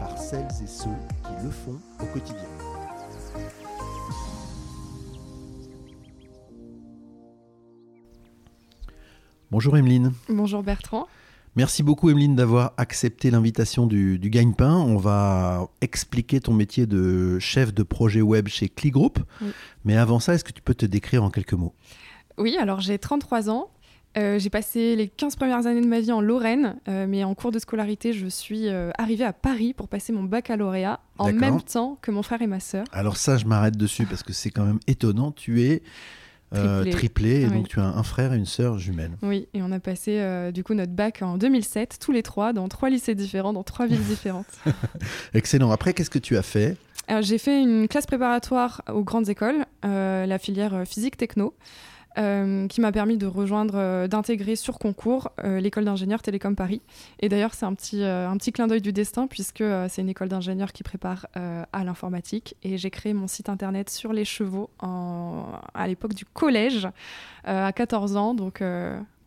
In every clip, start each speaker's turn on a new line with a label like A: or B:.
A: par celles et ceux qui le font au quotidien. Bonjour Emeline.
B: Bonjour Bertrand.
A: Merci beaucoup Emeline d'avoir accepté l'invitation du, du Gagne-Pain. On va expliquer ton métier de chef de projet web chez Cli Group. Mais avant ça, est-ce que tu peux te décrire en quelques mots?
B: Oui, alors j'ai 33 ans. Euh, j'ai passé les 15 premières années de ma vie en Lorraine, euh, mais en cours de scolarité, je suis euh, arrivée à Paris pour passer mon baccalauréat en même temps que mon frère et ma sœur.
A: Alors ça, je m'arrête dessus parce que c'est quand même étonnant. Tu es triplé, et donc tu as un frère et une sœur jumelles.
B: Oui, et on a passé du coup notre bac en 2007, tous les trois, dans trois lycées différents, dans trois villes différentes.
A: Excellent. Après, qu'est-ce que tu as fait?
B: J'ai fait une classe préparatoire aux grandes écoles, la filière physique-techno. Euh, qui m'a permis de rejoindre, euh, d'intégrer sur concours euh, l'école d'ingénieurs Télécom Paris. Et d'ailleurs, c'est un petit, un petit clin d'œil du destin puisque c'est une école d'ingénieurs qui prépare à l'informatique. Et j'ai créé mon site internet sur les chevaux en, à l'époque du collège, à 14 ans. Donc,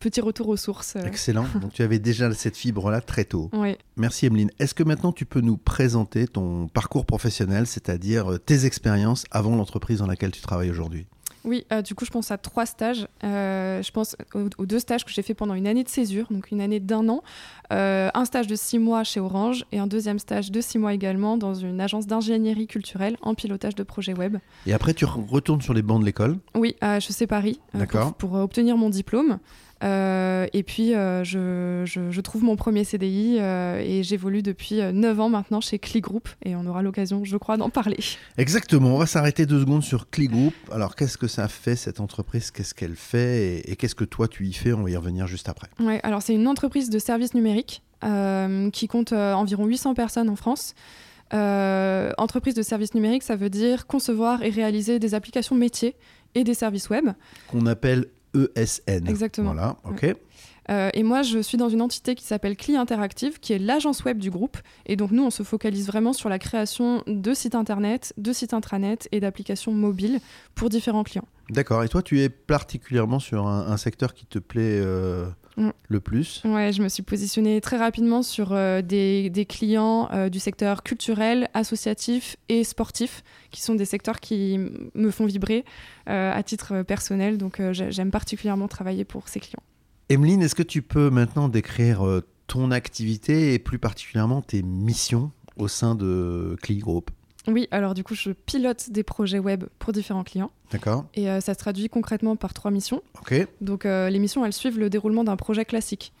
B: petit retour aux sources.
A: Excellent. Donc tu avais déjà cette fibre-là très tôt.
B: Oui.
A: Merci Emeline. Est-ce que maintenant tu peux nous présenter ton parcours professionnel, c'est-à-dire tes expériences avant l'entreprise dans laquelle tu travailles aujourd'hui?
B: Oui, euh, du coup, je pense à trois stages. Euh, je pense aux, deux stages que j'ai fait pendant une année de césure, donc une année d'un an. Euh, un stage de six mois chez Orange et un deuxième stage de six mois également dans une agence d'ingénierie culturelle en pilotage de projets web.
A: Et après, tu retournes sur les bancs de l'école?
B: Oui, à HEC Paris pour, pour, obtenir mon diplôme. Euh, et puis, euh, je, trouve mon premier CDI euh, et j'évolue depuis 9 ans maintenant chez Cli Group et on aura l'occasion, je crois, d'en parler.
A: Exactement. On va s'arrêter deux secondes sur Cli Group. Alors, qu'est-ce que ça fait cette entreprise? Qu'est-ce qu'elle fait? Et, qu'est-ce que toi tu y fais? On va y revenir juste après.
B: Ouais, alors c'est une entreprise de services numériques qui compte environ 800 personnes en France. entreprise de services numériques, ça veut dire concevoir et réaliser des applications métiers et des services web.
A: Qu'on appelle ESN.
B: Exactement.
A: Voilà, ok.
B: Euh, et moi, je suis dans une entité qui s'appelle Cli Interactive, qui est l'agence web du groupe. Et donc, nous, on se focalise vraiment sur la création de sites internet, de sites intranet et d'applications mobiles pour différents clients.
A: D'accord. Et toi, tu es particulièrement sur un, secteur qui te plaît euh, mm. le plus
B: Ouais, je me suis positionnée très rapidement sur euh, des, des, clients du secteur culturel, associatif et sportif, qui sont des secteurs qui me font vibrer à titre personnel. Donc, j'aime particulièrement travailler pour ces clients.
A: Emeline, est-ce que tu peux maintenant décrire euh, ton activité et plus particulièrement tes missions au sein de Cli Group?
B: Oui, alors du coup, je pilote des projets web pour différents clients.
A: D'accord.
B: Et euh, ça se traduit concrètement par trois missions.
A: Ok.
B: Donc euh, les missions, elles suivent le déroulement d'un projet classique.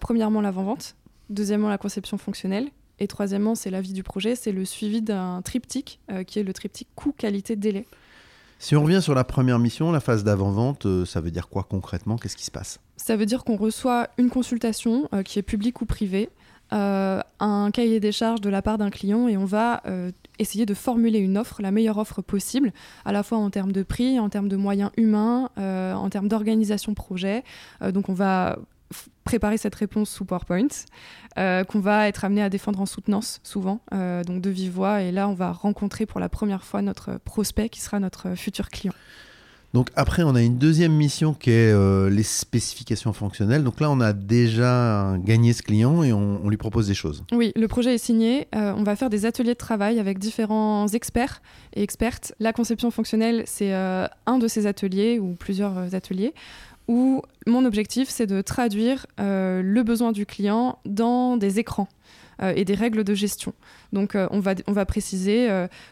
B: premièrement, l'avant-vente. Deuxièmement, la conception fonctionnelle. Et troisièmement, c'est la vie du projet. C'est le suivi d'un triptyque qui est le triptyque coût, qualité, délai.
A: Si on revient sur la première mission, la phase d'avant-vente, euh, ça veut dire quoi concrètement? Qu'est-ce qui se passe?
B: Ça veut dire qu'on reçoit une consultation euh, qui est publique ou privée, euh, un cahier des charges de la part d'un client et on va essayer de formuler une offre, la meilleure offre possible, à la fois en termes de prix, en termes de moyens humains, en termes d'organisation projet. donc on va préparer cette réponse sous PowerPoint, euh, qu'on va être amené à défendre en soutenance souvent, euh, donc de vive voix. Et là, on va rencontrer pour la première fois notre prospect qui sera notre futur client.
A: Donc après, on a une deuxième mission qui est euh, les spécifications fonctionnelles. Donc là, on a déjà gagné ce client et on, lui propose des choses.
B: Oui, le projet est signé. on va faire des ateliers de travail avec différents experts et expertes. La conception fonctionnelle, c'est un de ces ateliers ou plusieurs ateliers où mon objectif, c'est de traduire euh, le besoin du client dans des écrans euh, et des règles de gestion. Donc euh, on, va, on va préciser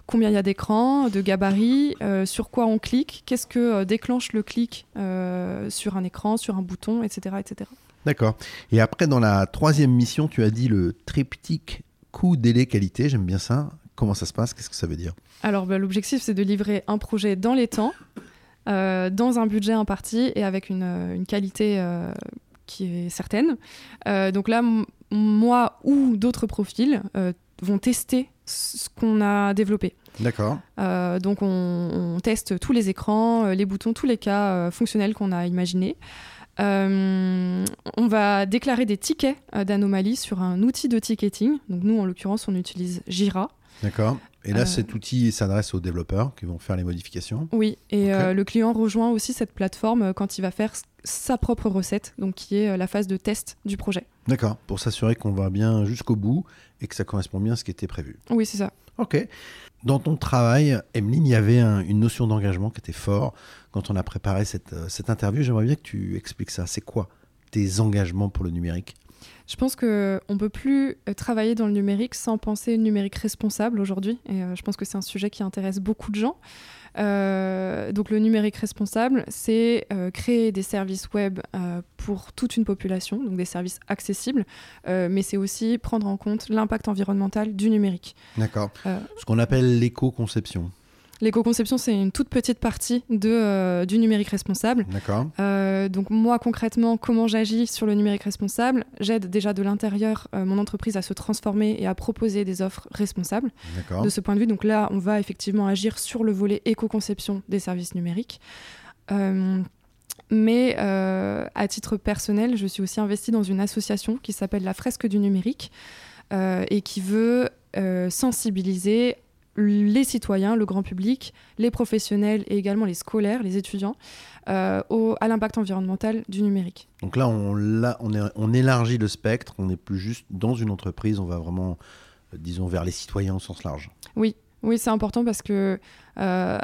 B: combien il y a d'écrans, de gabarits, sur quoi on clique, qu'est-ce que déclenche le clic sur un écran, sur un bouton, etc. etc.
A: D'accord. Et après, dans la troisième mission, tu as dit le triptyque coût, délai, qualité. J'aime bien ça. Comment ça se passe? Qu'est-ce que ça veut dire?
B: Alors, bah, l'objectif, c'est de livrer un projet dans les temps, dans un budget imparti et avec une, une qualité euh, qui est certaine. Euh, donc là, moi ou d'autres profils vont tester ce qu'on a développé.
A: D'accord.
B: donc on, teste tous les écrans, les boutons, tous les cas fonctionnels qu'on a imaginés. on va déclarer des tickets d'anomalie sur un outil de ticketing. Donc nous, en l'occurrence, on utilise Jira.
A: D'accord. Et là, cet outil s'adresse aux développeurs qui vont faire les modifications.
B: Oui, et le client rejoint aussi cette plateforme quand il va faire sa propre recette, donc qui est la phase de test du projet.
A: D'accord, pour s'assurer qu'on va bien jusqu'au bout et que ça correspond bien à ce qui était prévu.
B: Oui, c'est ça.
A: Ok. Dans ton travail, Emeline, il y avait une notion d'engagement qui était fort. Quand on a préparé cette, euh, cette interview, j'aimerais bien que tu expliques ça. C'est quoi tes engagements pour le numérique?
B: Je pense qu'on ne peut plus euh, travailler dans le numérique sans penser numérique responsable aujourd'hui. Et euh, je pense que c'est un sujet qui intéresse beaucoup de gens. Euh, donc le numérique responsable, c'est euh, créer des services web euh, pour toute une population, donc des services accessibles, mais c'est aussi prendre en compte l'impact environnemental du numérique.
A: D'accord. Ce qu'on appelle l'éco-conception.
B: L'éco-conception, c'est une toute petite partie de, euh, du numérique responsable.
A: D'accord.
B: Euh, donc moi, concrètement, comment j'agis sur le numérique responsable? J'aide déjà de l'intérieur euh, mon entreprise à se transformer et à proposer des offres responsables. De ce point de vue, donc là, on va effectivement agir sur le volet éco-conception des services numériques. mais à titre personnel, je suis aussi investie dans une association qui s'appelle la Fresque du numérique et qui veut sensibiliser les citoyens, le grand public, les professionnels et également les scolaires, les étudiants, euh, au, à l'impact environnemental du numérique.
A: Donc là, on, on, on élargit le spectre, on n'est plus juste dans une entreprise, on va vraiment, euh, disons, vers les citoyens au sens large.
B: Oui, oui, c'est important parce que euh,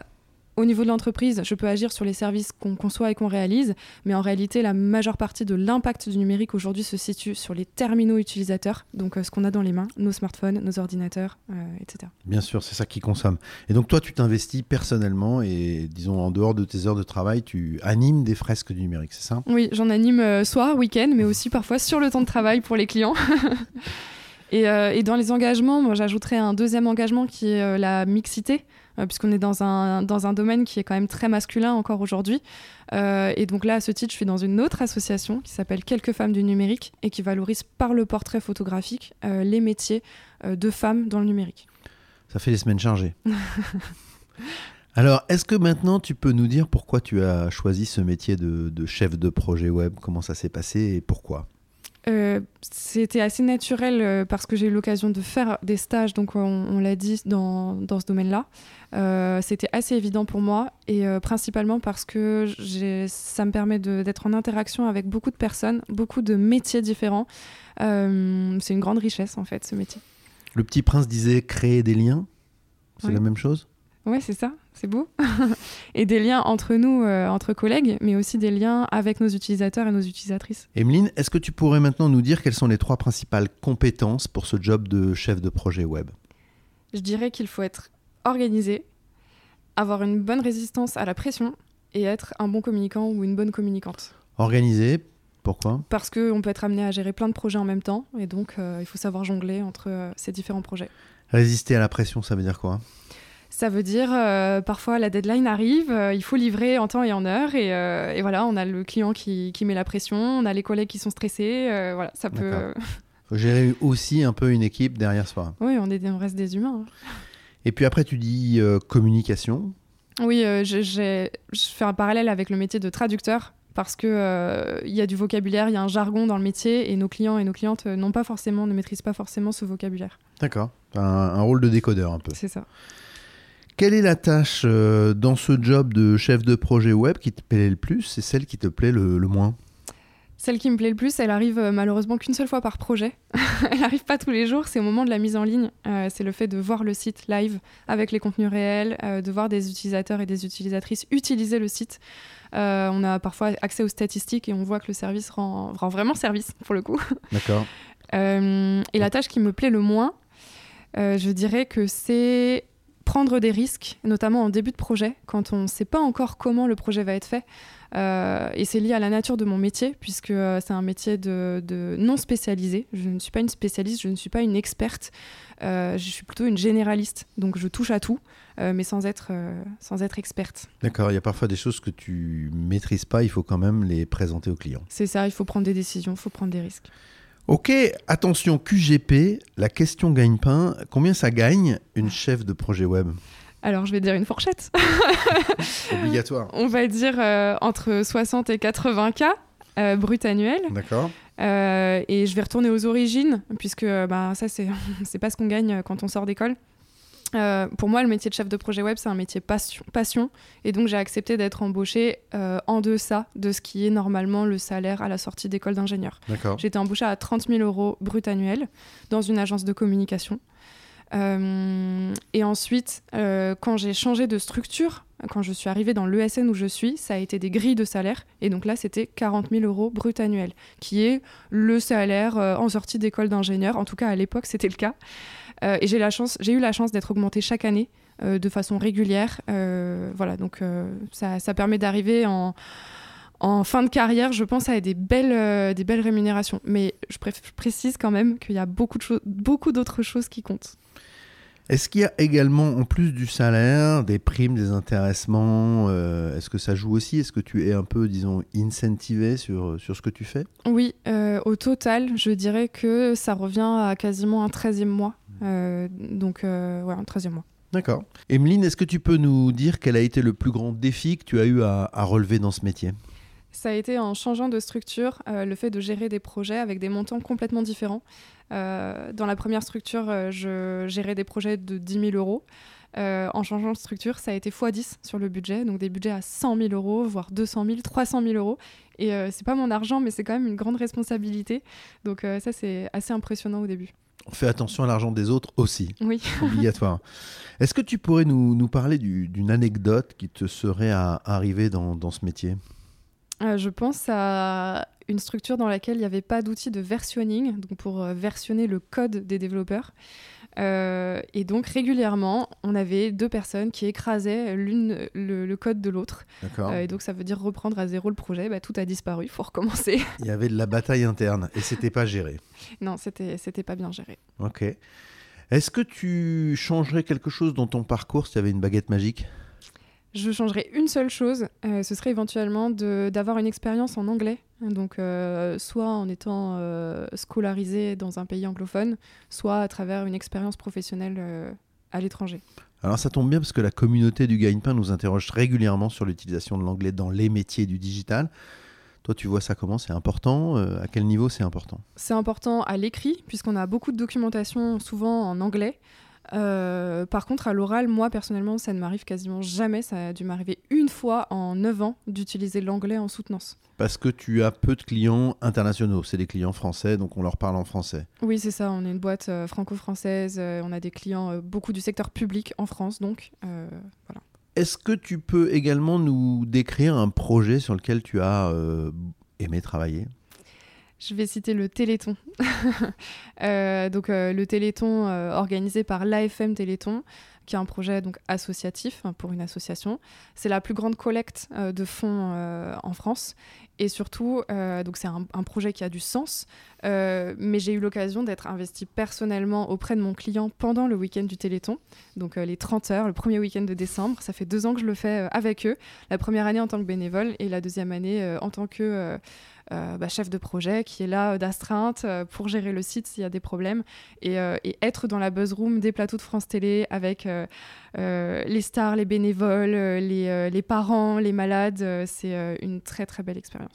B: au niveau de l'entreprise, je peux agir sur les services qu'on conçoit et qu'on réalise, mais en réalité, la majeure partie de l'impact du numérique aujourd'hui se situe sur les terminaux utilisateurs, donc euh, ce qu'on a dans les mains, nos smartphones, nos ordinateurs, euh, etc.
A: Bien sûr, c'est ça qui consomme. Et donc toi, tu t'investis personnellement et, disons, en dehors de tes heures de travail, tu animes des fresques du numérique, c'est ça?
B: Oui, j'en anime euh, soir, week-end, mais aussi parfois sur le temps de travail pour les clients. et, et, dans les engagements, moi, j'ajouterais un deuxième engagement qui est la mixité. Euh, puisqu'on est dans un, dans un domaine qui est quand même très masculin encore aujourd'hui. Euh, et donc là, à ce titre, je suis dans une autre association qui s'appelle Quelques femmes du numérique et qui valorise par le portrait photographique euh, les métiers de femmes dans le numérique.
A: Ça fait des semaines chargées. Alors, est-ce que maintenant tu peux nous dire pourquoi tu as choisi ce métier de, de chef de projet web? Comment ça s'est passé et pourquoi?
B: Euh, c'était assez naturel euh, parce que j'ai eu l'occasion de faire des stages, donc on, l'a dit, dans, dans ce domaine-là. Euh, c'était assez évident pour moi et principalement parce que ça me permet d'être en interaction avec beaucoup de personnes, beaucoup de métiers différents. c'est une grande richesse en fait, ce métier.
A: Le petit prince disait créer des liens. C'est la même chose?
B: Ouais, c'est ça, c'est beau. et des liens entre nous, euh, entre collègues, mais aussi des liens avec nos utilisateurs et nos utilisatrices.
A: Emeline, est-ce que tu pourrais maintenant nous dire quelles sont les trois principales compétences pour ce job de chef de projet web?
B: Je dirais qu'il faut être organisé, avoir une bonne résistance à la pression et être un bon communicant ou une bonne communicante.
A: Organisé, pourquoi?
B: Parce qu'on peut être amené à gérer plein de projets en même temps et donc euh, il faut savoir jongler entre euh, ces différents projets.
A: Résister à la pression, ça veut dire quoi?
B: Ça veut dire euh, parfois la deadline arrive, euh, il faut livrer en temps et en heure, et, euh, voilà, on a le client qui, met la pression, on a les collègues qui sont stressés, voilà, ça peut.
A: faut gérer aussi un peu une équipe derrière soi.
B: Oui, on, est, on reste des humains. Hein.
A: Et puis après, tu dis communication.
B: Oui, je, je, fais un parallèle avec le métier de traducteur parce que il y a du vocabulaire, il y a un jargon dans le métier et nos clients et nos clientes n'ont pas forcément, ne maîtrisent pas forcément ce vocabulaire.
A: D'accord, un, un, rôle de décodeur un peu.
B: C'est ça.
A: Quelle est la tâche euh, dans ce job de chef de projet web qui te plaît le plus et celle qui te plaît le, moins?
B: Celle qui me plaît le plus, elle arrive euh, malheureusement qu'une seule fois par projet. elle n'arrive pas tous les jours, c'est au moment de la mise en ligne. Euh, c'est le fait de voir le site live avec les contenus réels, de voir des utilisateurs et des utilisatrices utiliser le site. on a parfois accès aux statistiques et on voit que le service rend, rend vraiment service pour le coup.
A: D'accord.
B: et la tâche qui me plaît le moins, je dirais que c'est prendre des risques, notamment en début de projet, quand on ne sait pas encore comment le projet va être fait. Euh, et c'est lié à la nature de mon métier, puisque euh, c'est un métier de, non spécialisé. Je ne suis pas une spécialiste, je ne suis pas une experte. Euh, je suis plutôt une généraliste, donc je touche à tout, mais sans être, sans être experte.
A: D'accord, il y a parfois des choses que tu maîtrises pas, il faut quand même les présenter aux clients.
B: C'est ça, il faut prendre des décisions, il faut prendre des risques.
A: Ok, attention, QGP, la question gagne-pain. Combien ça gagne une chef de projet web?
B: Alors, je vais dire une fourchette.
A: Obligatoire.
B: On va dire euh, entre 60 et 80 k euh, brut annuel.
A: D'accord.
B: Euh, et je vais retourner aux origines, puisque bah, ça, c'est c'est pas ce qu'on gagne quand on sort d'école. Euh, pour moi, le métier de chef de projet web, c'est un métier passion, passion et donc j'ai accepté d'être embauchée euh, en deçà de ce qui est normalement le salaire à la sortie d'école d'ingénieur. J'ai été embauchée à 30 000 euros brut annuel dans une agence de communication. Euh, et ensuite, quand j'ai changé de structure, quand je suis arrivée dans l'ESN où je suis, ça a été des grilles de salaire. Et donc là, c'était 40 000 euros brut annuel, qui est le salaire euh, en sortie d'école d'ingénieur. En tout cas, à l'époque, c'était le cas. Euh, et j'ai eu la chance d'être augmentée chaque année euh, de façon régulière. Voilà, donc ça, permet d'arriver en, fin de carrière, je pense, à des belles, rémunérations. Mais je, précise quand même qu'il y a beaucoup d'autres choses qui comptent.
A: Est-ce qu'il y a également, en plus du salaire, des primes, des intéressements euh, Est-ce que ça joue aussi? Est-ce que tu es un peu, disons, incentivé sur, sur ce que tu fais?
B: Oui, euh, au total, je dirais que ça revient à quasiment un 13e mois. Euh, donc, ouais, un 13e mois.
A: D'accord. Emeline, est-ce que tu peux nous dire quel a été le plus grand défi que tu as eu à, à relever dans ce métier?
B: Ça a été en changeant de structure, euh, le fait de gérer des projets avec des montants complètement différents. Euh, dans la première structure, euh, je gérais des projets de 10 000 euros. Euh, en changeant de structure, ça a été x10 sur le budget, donc des budgets à 100 000 euros, voire 200 000, 300 000 euros. Et euh, c'est pas mon argent, mais c'est quand même une grande responsabilité. Donc euh, ça, c'est assez impressionnant au début.
A: On fait attention à l'argent des autres aussi,
B: Oui.
A: obligatoire. Est-ce que tu pourrais nous, nous parler du- d'une anecdote qui te serait à- arrivée dans, dans ce métier?
B: Euh, je pense à une structure dans laquelle il n'y avait pas d'outil de versionning, donc pour euh, versionner le code des développeurs. Euh, et donc régulièrement, on avait deux personnes qui écrasaient l'une le, le code de l'autre. Euh, et donc ça veut dire reprendre à zéro le projet. Bah, tout a disparu, il faut recommencer.
A: Il y avait de la bataille interne et c'était pas géré.
B: non, c'était c'était pas bien géré.
A: Ok. Est-ce que tu changerais quelque chose dans ton parcours s'il y avait une baguette magique?
B: Je changerais une seule chose, euh, ce serait éventuellement d'avoir une expérience en anglais. Donc, euh, soit en étant euh, scolarisé dans un pays anglophone, soit à travers une expérience professionnelle à l'étranger.
A: Alors ça tombe bien parce que la communauté du gagne-pain nous interroge régulièrement sur l'utilisation de l'anglais dans les métiers du digital. Toi, tu vois ça comment? C'est important? Euh, À quel niveau c'est important?
B: C'est important à l'écrit, puisqu'on a beaucoup de documentation souvent en anglais. Euh, par contre, à l'oral, moi personnellement, ça ne m'arrive quasiment jamais. Ça a dû m'arriver une fois en 9 ans d'utiliser l'anglais en soutenance.
A: Parce que tu as peu de clients internationaux. C'est des clients français, donc on leur parle en français.
B: Oui, c'est ça. On est une boîte euh, franco-française. euh, on a des clients beaucoup du secteur public en France, donc voilà.
A: Est-ce que tu peux également nous décrire un projet sur lequel tu as aimé travailler?
B: Je vais citer le Téléthon. Euh, donc euh, le Téléthon euh, organisé par l'AFM Téléthon, qui est un projet donc associatif hein, pour une association. C'est la plus grande collecte de fonds en France. Et surtout, euh, donc c'est un, projet qui a du sens. Euh, mais j'ai eu l'occasion d'être investie personnellement auprès de mon client pendant le week-end du Téléthon. Donc euh, les 30 heures, le premier week-end de décembre. Ça fait deux ans que je le fais avec eux. La première année en tant que bénévole et la deuxième année en tant que bah, chef de projet qui est là d'astreinte pour gérer le site s'il y a des problèmes et, être dans la buzz room des plateaux de France Télé avec les stars, les bénévoles, les, les parents, les malades, c'est une très très belle expérience.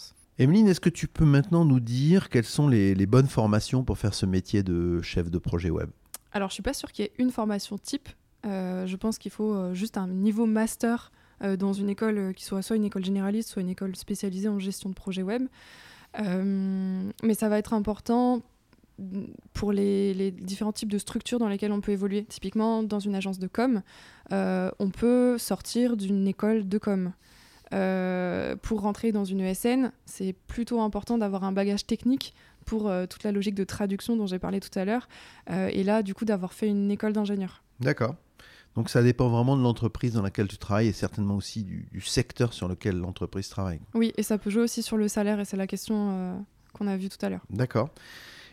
A: Emeline, est-ce que tu peux maintenant nous dire quelles sont les, bonnes formations pour faire ce métier de chef de projet web?
B: Alors je suis pas sûre qu'il y ait une formation type. Euh, je pense qu'il faut euh, juste un niveau master euh, dans une école qui soit soit une école généraliste, soit une école spécialisée en gestion de projet web. Mais ça va être important pour les, différents types de structures dans lesquelles on peut évoluer. Typiquement, dans une agence de com, on peut sortir d'une école de com. Euh, pour rentrer dans une ESN, c'est plutôt important d'avoir un bagage technique pour euh, toute la logique de traduction dont j'ai parlé tout à l'heure. Euh, et là, du coup, d'avoir fait une école d'ingénieur.
A: D'accord. Donc ça dépend vraiment de l'entreprise dans laquelle tu travailles et certainement aussi du, du secteur sur lequel l'entreprise travaille.
B: Oui, et ça peut jouer aussi sur le salaire, et c'est la question qu'on a vue tout à l'heure.
A: D'accord.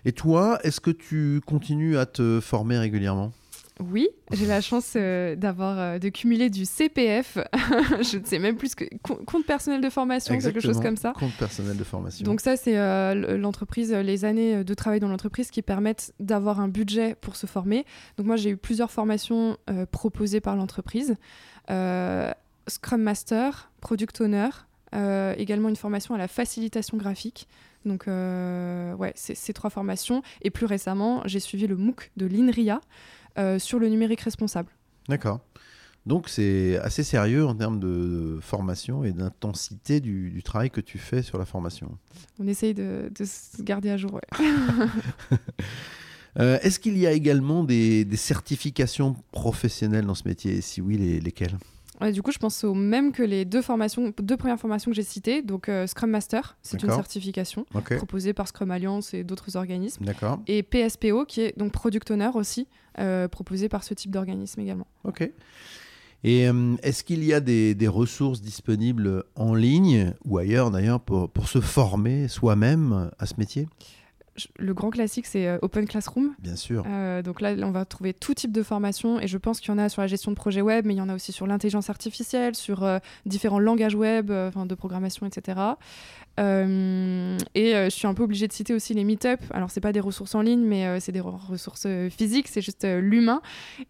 A: Et toi, est-ce que tu continues à te former régulièrement?
B: Oui, j'ai la chance euh, d'avoir euh, de cumuler du CPF. je ne sais même plus que compte personnel de formation, quelque chose comme ça.
A: Compte personnel de formation.
B: Donc ça, c'est l'entreprise, les années de travail dans l'entreprise qui permettent d'avoir un budget pour se former. Donc moi, j'ai eu plusieurs formations proposées par l'entreprise. Scrum Master, Product Owner, également une formation à la facilitation graphique. Donc, euh, ouais, c'est ces trois formations. Et plus récemment, j'ai suivi le MOOC de l'INRIA euh, sur le numérique responsable.
A: D'accord. Donc, c'est assez sérieux en termes de formation et d'intensité du, travail que tu fais sur la formation.
B: On essaye de, se garder à jour, ouais.
A: Euh, est-ce qu'il y a également des, certifications professionnelles dans ce métier? Et si oui, lesquelles?
B: Du coup, je pense au même que les deux formations, deux premières formations que j'ai citées. Donc, euh, Scrum Master, c'est une certification proposée par Scrum Alliance et d'autres organismes. Et PSPO, qui est donc Product Owner aussi, euh, proposé par ce type d'organisme également.
A: Ok. Et euh, est-ce qu'il y a des, des, ressources disponibles en ligne ou ailleurs d'ailleurs pour, pour se former soi-même à ce métier?
B: Le grand classique, c'est euh, Open Classroom.
A: Bien sûr.
B: Euh, donc là, on va trouver tout type de formation et je pense qu'il y en a sur la gestion de projets web, mais il y en a aussi sur l'intelligence artificielle, sur euh, différents langages web, de programmation, etc. et je suis un peu obligée de citer aussi les meet-up. Alors, c'est pas des ressources en ligne, mais c'est des ressources physiques, c'est juste l'humain.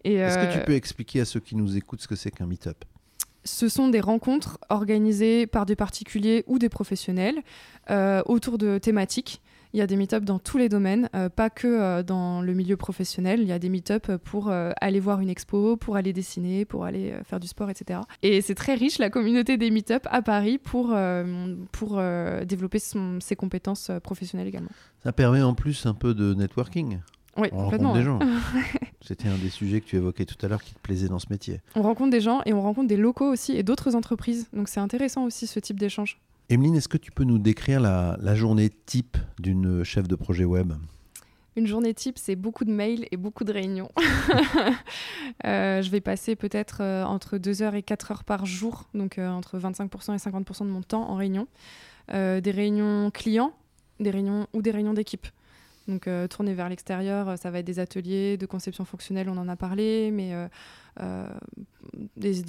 A: Est-ce que tu peux expliquer à ceux qui nous écoutent ce que c'est qu'un meet-up?
B: Ce sont des rencontres organisées par des particuliers ou des professionnels autour de thématiques. Il y a des meet-up dans tous les domaines, euh, pas que euh, dans le milieu professionnel. Il y a des meet-up pour euh, aller voir une expo, pour aller dessiner, pour aller faire du sport, etc. Et c'est très riche la communauté des meet-up à Paris pour, pour développer ses compétences professionnelles également.
A: Ça permet en plus un peu de networking.
B: Oui,
A: on
B: complètement.
A: Rencontre des gens. C'était un des sujets que tu évoquais tout à l'heure qui te plaisait dans ce métier.
B: On rencontre des gens et on rencontre des locaux aussi et d'autres entreprises. Donc c'est intéressant aussi ce type d'échange.
A: Emeline, est-ce que tu peux nous décrire la, journée type d'une chef de projet web?
B: Une journée type, c'est beaucoup de mails et beaucoup de réunions. Euh, je vais passer peut-être euh, entre 2 heures et 4 heures par jour, donc euh, entre 25% et 50% de mon temps en réunion. des réunions clients, des réunions ou des réunions d'équipe. Donc tourner vers l'extérieur, ça va être des ateliers de conception fonctionnelle, on en a parlé, mais euh, des,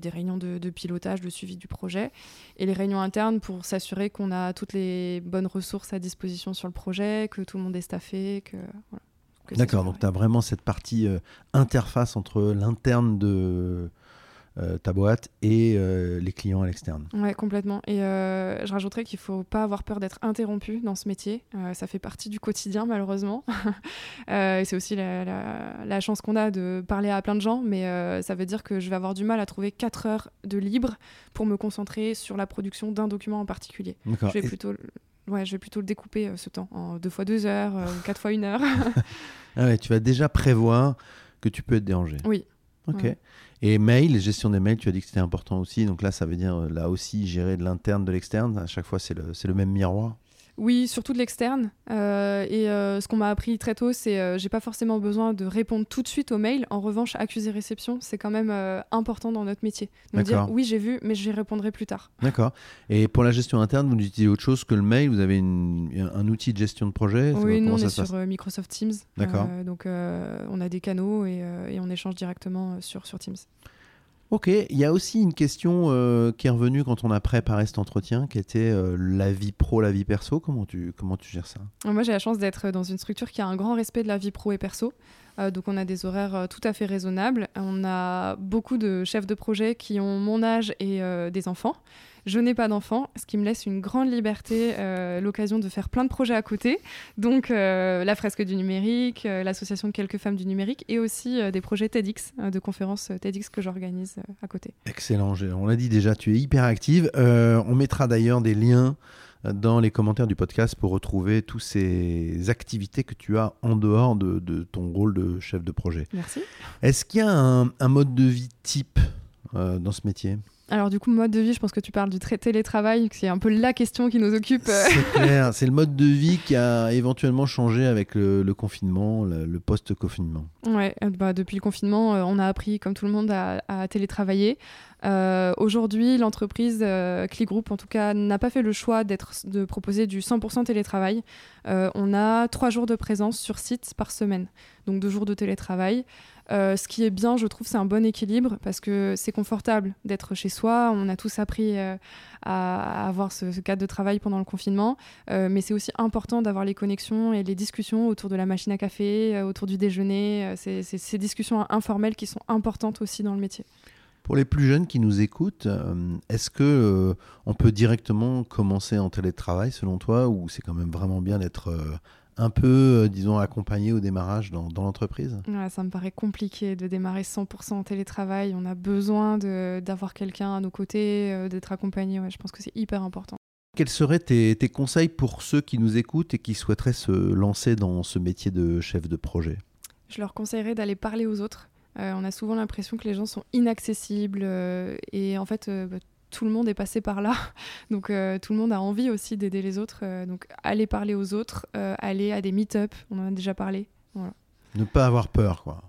B: des, réunions de, pilotage, de suivi du projet, et les réunions internes pour s'assurer qu'on a toutes les bonnes ressources à disposition sur le projet, que tout le monde est staffé, que...
A: D'accord, donc tu as vraiment cette partie euh, interface entre l'interne de, euh, ta boîte et euh, les clients à l'externe.
B: Ouais, complètement. Et euh, je rajouterais qu'il ne faut pas avoir peur d'être interrompu dans ce métier. ça fait partie du quotidien, malheureusement. c'est aussi la, chance qu'on a de parler à plein de gens, mais ça veut dire que je vais avoir du mal à trouver 4 heures de libre pour me concentrer sur la production d'un document en particulier. Je vais plutôt Ouais, je vais plutôt le découper ce temps en deux fois deux heures, ou quatre fois une heure.
A: ah ouais, tu vas déjà prévoir que tu peux être dérangé.
B: Oui.
A: Ok. Et mail, gestion des mails, tu as dit que c'était important aussi. Donc là, ça veut dire euh, là aussi gérer de l'interne, de l'externe. À chaque fois, c'est le, le même miroir.
B: Oui, surtout de l'externe. Euh, et euh, ce qu'on m'a appris très tôt, c'est que j'ai pas forcément besoin de répondre tout de suite aux mails. En revanche, accuser réception, c'est quand même important dans notre métier. Donc dire oui, j'ai vu, mais j'y répondrai plus tard.
A: D'accord. Et pour la gestion interne, vous utilisez autre chose que le mail? Vous avez un outil de gestion de projet?
B: Oui, nous on est sur Microsoft Teams. D'accord. donc on a des canaux et, et on échange directement sur, sur Teams.
A: Ok, il y a aussi une question euh, qui est revenue quand on a préparé cet entretien, qui était euh, la vie pro, la vie perso. Comment tu, comment tu gères ça?
B: Moi, j'ai la chance d'être dans une structure qui a un grand respect de la vie pro et perso. Euh, donc, on a des horaires tout à fait raisonnables. On a beaucoup de chefs de projet qui ont mon âge et des enfants. Je n'ai pas d'enfant, ce qui me laisse une grande liberté, euh, l'occasion de faire plein de projets à côté. Donc euh, la fresque du numérique, euh, l'association de quelques femmes du numérique et aussi des projets TEDx, de conférences TEDx que j'organise à côté.
A: Excellent, on l'a dit déjà, tu es hyper active. on mettra d'ailleurs des liens dans les commentaires du podcast pour retrouver toutes ces activités que tu as en dehors de, ton rôle de chef de projet.
B: Merci.
A: Est-ce qu'il y a un mode de vie type dans ce métier?
B: Alors du coup, mode de vie, je pense que tu parles du télétravail, c'est un peu la question qui nous occupe.
A: C'est clair, c'est le mode de vie qui a éventuellement changé avec le, confinement, le, post-confinement.
B: Ouais, euh, bah, depuis le confinement, euh, on a appris, comme tout le monde, à, télétravailler. Euh, aujourd'hui, l'entreprise euh, Group, en tout cas, n'a pas fait le choix de proposer du 100% télétravail. on a trois jours de présence sur site par semaine, donc deux jours de télétravail. Ce qui est bien, je trouve, c'est un bon équilibre parce que c'est confortable d'être chez soi. On a tous appris à, avoir ce, cadre de travail pendant le confinement, mais c'est aussi important d'avoir les connexions et les discussions autour de la machine à café, autour du déjeuner. c'est ces discussions informelles qui sont importantes aussi dans le métier.
A: Pour les plus jeunes qui nous écoutent, euh, est-ce que euh, on peut directement commencer en télétravail selon toi ou c'est quand même vraiment bien d'être euh, un peu, disons, accompagné au démarrage dans, l'entreprise?
B: Ça me paraît compliqué de démarrer 100% en télétravail. On a besoin d'avoir quelqu'un à nos côtés, d'être accompagné. je pense que c'est hyper important.
A: Quels seraient tes, tes, conseils pour ceux qui nous écoutent et qui souhaiteraient se lancer dans ce métier de chef de projet?
B: Je leur conseillerais d'aller parler aux autres euh, on a souvent l'impression que les gens sont inaccessibles euh, et en fait euh, bah, tout le monde est passé par là. Donc tout le monde a envie aussi d'aider les autres. donc aller parler aux autres, aller à des meet-up, on en a déjà parlé.
A: Ne pas avoir peur, quoi.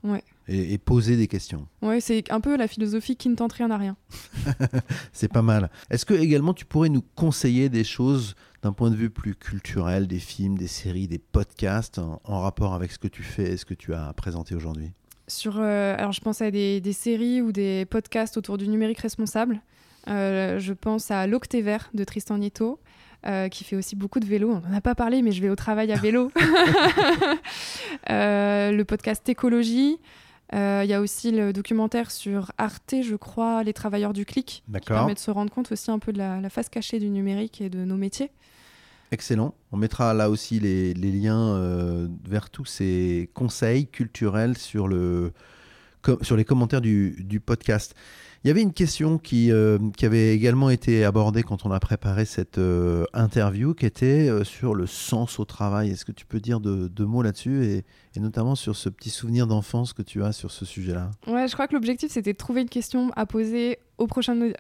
A: Et, poser des questions.
B: Ouais, c'est un peu la philosophie qui ne tente rien à rien.
A: c'est pas mal. Est-ce que également tu pourrais nous conseiller des choses d'un point de vue plus culturel, des films, des séries, des podcasts en rapport avec ce que tu fais et ce que tu as présenté aujourd'hui?
B: Sur, euh, alors je pense à des, séries ou des podcasts autour du numérique responsable. Euh, je pense à L'Octévert de Tristan Nieto, euh, qui fait aussi beaucoup de vélo. On n'en a pas parlé, mais je vais au travail à vélo. le podcast Écologie. Il y a aussi le documentaire sur Arte, je crois, Les travailleurs du clic, qui permet de se rendre compte aussi un peu de la face cachée du numérique et de nos métiers.
A: Excellent. On mettra là aussi les, liens euh, vers tous ces conseils culturels sur, le, sur les commentaires du, du podcast. Il y avait une question qui, euh, qui, avait également été abordée quand on a préparé cette euh, interview, qui était euh, sur le sens au travail. Est-ce que tu peux dire deux, mots là-dessus et, et, notamment sur ce petit souvenir d'enfance que tu as sur ce sujet-là?
B: Ouais, je crois que l'objectif c'était de trouver une question à poser au prochain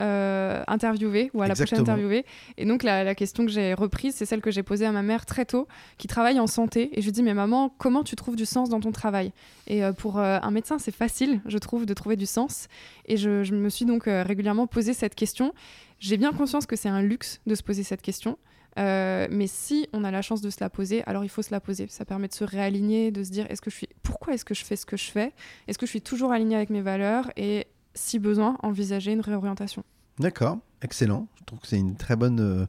B: interviewé ou à la prochaine interviewée. Et donc la, la question que j'ai reprise, c'est celle que j'ai posée à ma mère très tôt, qui travaille en santé. Et je lui dis, mais maman, comment tu trouves du sens dans ton travail? Et pour un médecin, c'est facile, je trouve, de trouver du sens. Et je, je me suis donc euh, régulièrement posé cette question. J'ai bien conscience que c'est un luxe de se poser cette question. Euh, mais si on a la chance de se la poser, alors il faut se la poser. Ça permet de se réaligner, de se dire est-ce que je suis, pourquoi est-ce que je fais ce que je fais? Est-ce que je suis toujours aligné avec mes valeurs? Et si besoin, envisager une réorientation.
A: D'accord, excellent. Je trouve que c'est une très bonne euh,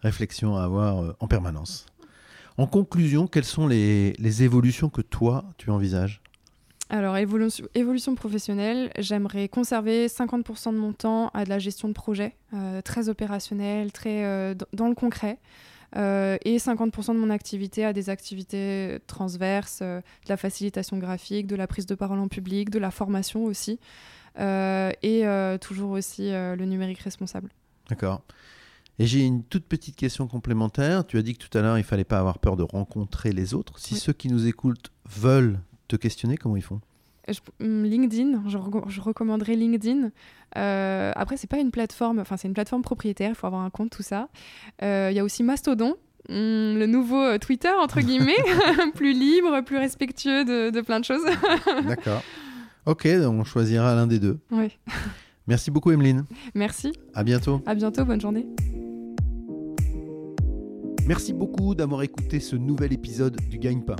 A: réflexion à avoir en permanence. En conclusion, quelles sont les, les évolutions que toi tu envisages?
B: Alors, évolution, professionnelle, j'aimerais conserver 50% de mon temps à de la gestion de projet, euh, très opérationnel, très euh, dans le concret, euh, et 50% de mon activité à des activités transverses, de la facilitation graphique, de la prise de parole en public, de la formation aussi, et toujours aussi le numérique responsable.
A: D'accord. Et j'ai une toute petite question complémentaire. Tu as dit que tout à l'heure, il fallait pas avoir peur de rencontrer les autres. Si ceux qui nous écoutent veulent te questionner, comment ils font?
B: Hmm, LinkedIn, je, je, recommanderais LinkedIn. Euh, après, c'est pas une plateforme, enfin c'est une plateforme propriétaire, il faut avoir un compte, tout ça. Euh, il y a aussi Mastodon, hmm, le nouveau euh, Twitter entre guillemets, plus libre, plus respectueux de, plein de choses.
A: D'accord. Ok, on choisira l'un des deux.
B: Oui.
A: Merci beaucoup, Emeline.
B: Merci.
A: À bientôt.
B: À bientôt, bonne journée.
A: Merci beaucoup d'avoir écouté ce nouvel épisode du Gagne-Pain.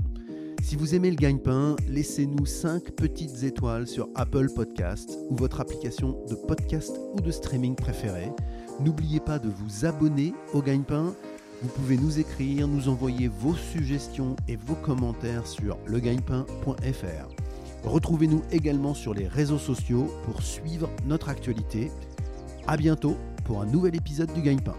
A: Si vous aimez le gagne-pain, laissez-nous 5 petites étoiles sur Apple Podcast ou votre application de podcast ou de streaming préférée. N'oubliez pas de vous abonner au gagne-pain. Vous pouvez nous écrire, nous envoyer vos suggestions et vos commentaires sur legagnepain.fr. Retrouvez-nous également sur les réseaux sociaux pour suivre notre actualité. A bientôt pour un nouvel épisode du gagne-pain.